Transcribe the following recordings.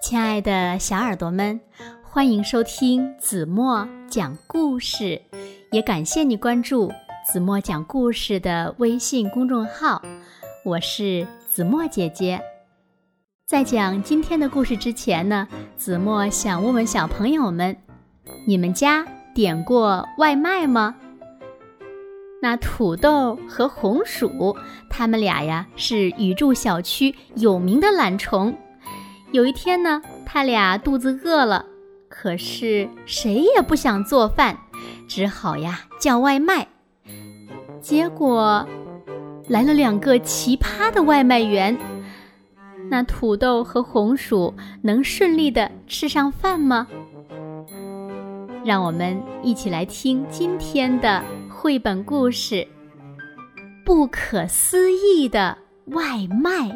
亲爱的小耳朵们，欢迎收听子墨讲故事，也感谢你关注子墨讲故事的微信公众号。我是子墨姐姐。在讲今天的故事之前呢，子墨想问问小朋友们：你们家点过外卖吗？那土豆和红薯，他们俩呀是宇宙小区有名的懒虫。有一天呢，他俩肚子饿了，可是谁也不想做饭，只好呀叫外卖。结果来了两个奇葩的外卖员，那土豆和红薯能顺利的吃上饭吗？让我们一起来听今天的绘本故事《不可思议的外卖》。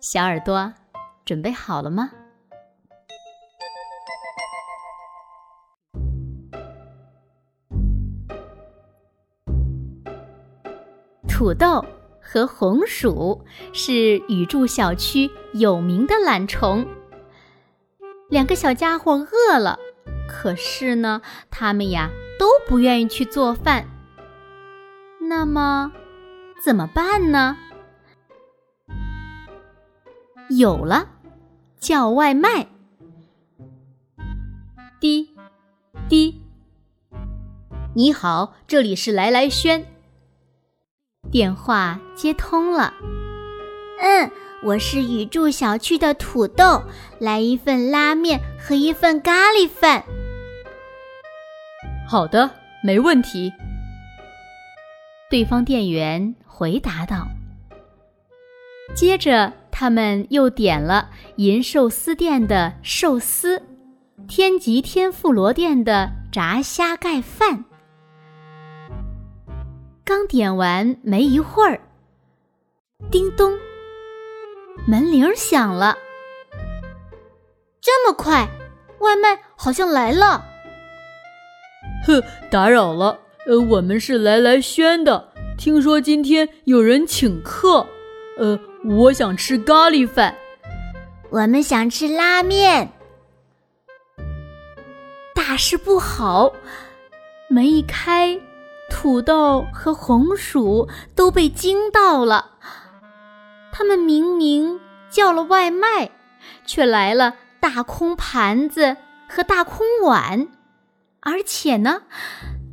小耳朵，准备好了吗？土豆和红薯是宇宙小区有名的懒虫。两个小家伙饿了，可是呢，他们呀都不愿意去做饭。那么，怎么办呢？有了，叫外卖。滴滴，你好，这里是来来轩。电话接通了。嗯，我是宇住小区的土豆，来一份拉面和一份咖喱饭。好的，没问题。对方店员回答道。接着。他们又点了银寿司店的寿司，天吉天妇罗店的炸虾盖饭。刚点完没一会儿，叮咚，门铃响了。这么快，外卖好像来了。哼，打扰了，呃，我们是来来轩的，听说今天有人请客，呃。我想吃咖喱饭，我们想吃拉面。大事不好！门一开，土豆和红薯都被惊到了。他们明明叫了外卖，却来了大空盘子和大空碗，而且呢，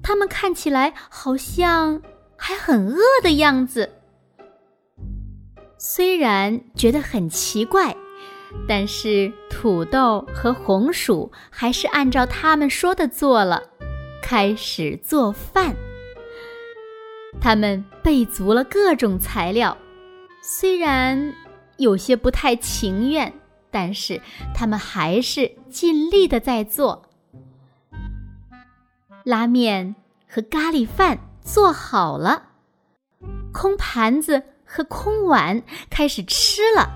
他们看起来好像还很饿的样子。虽然觉得很奇怪，但是土豆和红薯还是按照他们说的做了，开始做饭。他们备足了各种材料，虽然有些不太情愿，但是他们还是尽力的在做。拉面和咖喱饭做好了，空盘子。和空碗开始吃了，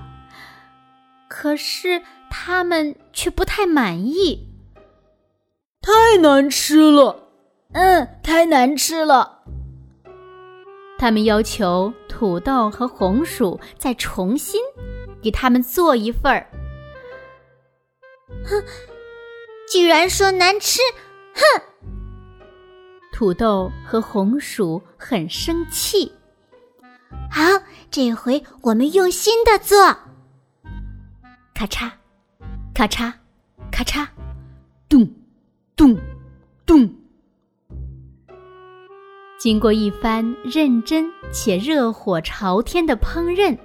可是他们却不太满意。太难吃了，嗯，太难吃了。他们要求土豆和红薯再重新给他们做一份儿。哼，居然说难吃，哼！土豆和红薯很生气。好，这回我们用心的做。咔嚓，咔嚓，咔嚓，咚，咚，咚。经过一番认真且热火朝天的烹饪，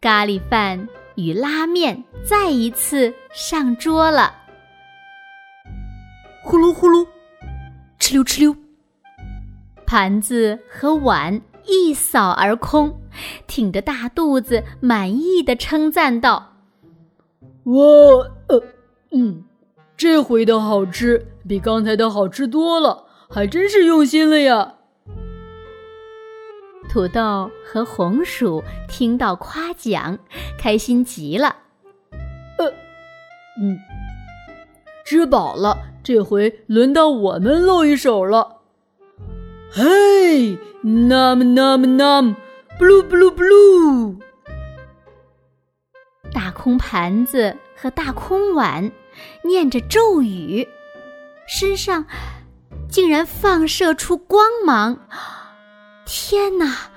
咖喱饭与拉面再一次上桌了。呼噜呼噜，哧溜哧溜，盘子和碗。一扫而空，挺着大肚子，满意的称赞道：“我呃嗯，这回的好吃比刚才的好吃多了，还真是用心了呀！”土豆和红薯听到夸奖，开心极了。呃，嗯，吃饱了，这回轮到我们露一手了。嘿，num num num，blue blue blue。大空盘子和大空碗念着咒语，身上竟然放射出光芒。天哪！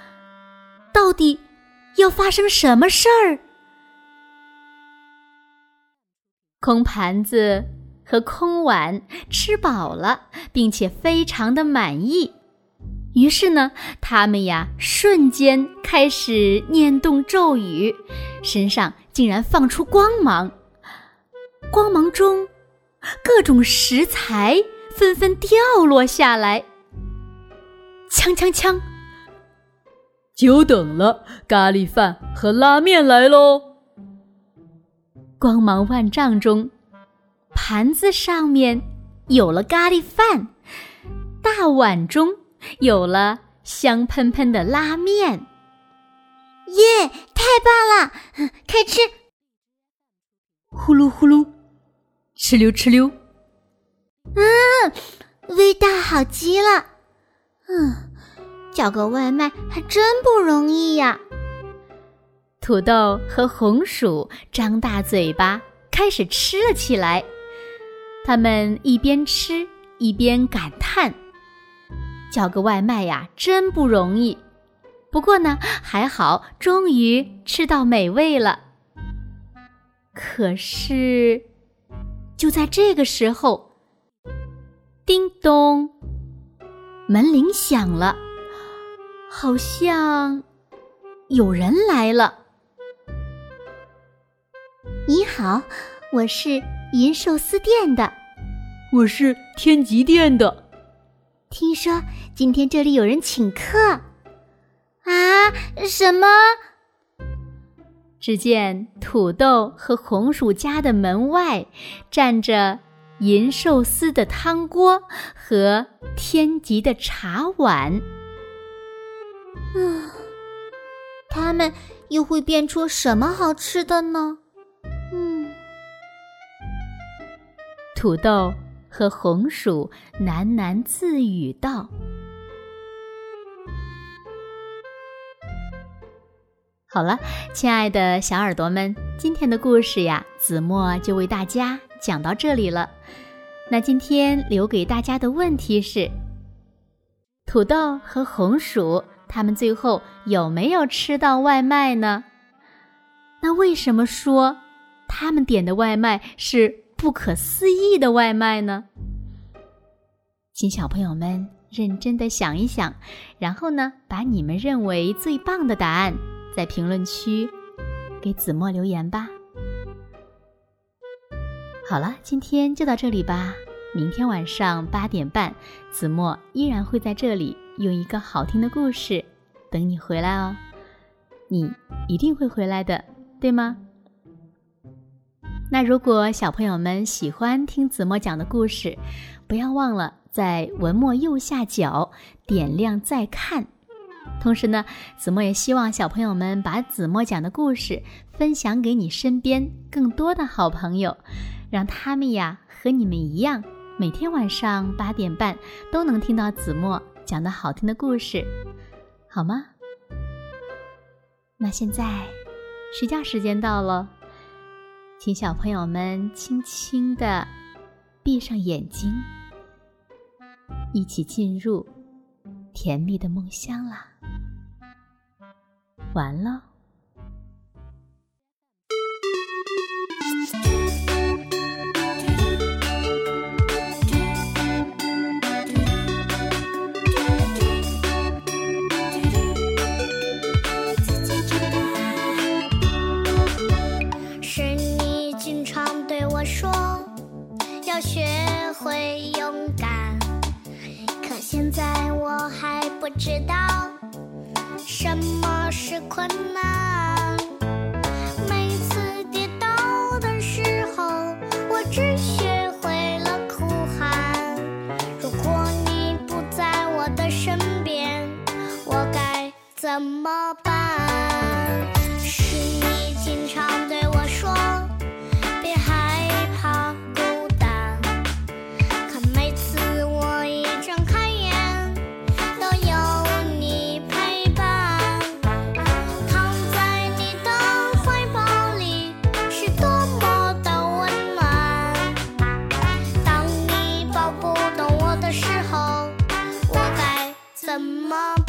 到底要发生什么事儿？空盘子和空碗吃饱了，并且非常的满意。于是呢，他们呀瞬间开始念动咒语，身上竟然放出光芒。光芒中，各种食材纷纷掉落下来。锵锵锵！久等了，咖喱饭和拉面来喽！光芒万丈中，盘子上面有了咖喱饭，大碗中。有了香喷喷的拉面，耶！太棒了，开吃！呼噜呼噜，哧溜哧溜，嗯，味道好极了。嗯，叫个外卖还真不容易呀。土豆和红薯张大嘴巴开始吃了起来，他们一边吃一边感叹。叫个外卖呀，真不容易。不过呢，还好，终于吃到美味了。可是，就在这个时候，叮咚，门铃响了，好像有人来了。你好，我是银寿司店的，我是天极店的。听说今天这里有人请客，啊？什么？只见土豆和红薯家的门外站着银寿司的汤锅和天吉的茶碗。啊，他们又会变出什么好吃的呢？嗯，土豆。和红薯喃喃自语道：“好了，亲爱的小耳朵们，今天的故事呀，子墨就为大家讲到这里了。那今天留给大家的问题是：土豆和红薯他们最后有没有吃到外卖呢？那为什么说他们点的外卖是？”不可思议的外卖呢，请小朋友们认真的想一想，然后呢，把你们认为最棒的答案在评论区给子墨留言吧。好了，今天就到这里吧。明天晚上八点半，子墨依然会在这里用一个好听的故事等你回来哦。你一定会回来的，对吗？那如果小朋友们喜欢听子墨讲的故事，不要忘了在文末右下角点亮再看。同时呢，子墨也希望小朋友们把子墨讲的故事分享给你身边更多的好朋友，让他们呀和你们一样，每天晚上八点半都能听到子墨讲的好听的故事，好吗？那现在睡觉时间到了。请小朋友们轻轻地闭上眼睛，一起进入甜蜜的梦乡啦！完了。知道什么是困难。每次跌倒的时候，我只学会了哭喊。如果你不在我的身边，我该怎么办？是你经常对我说。Mom.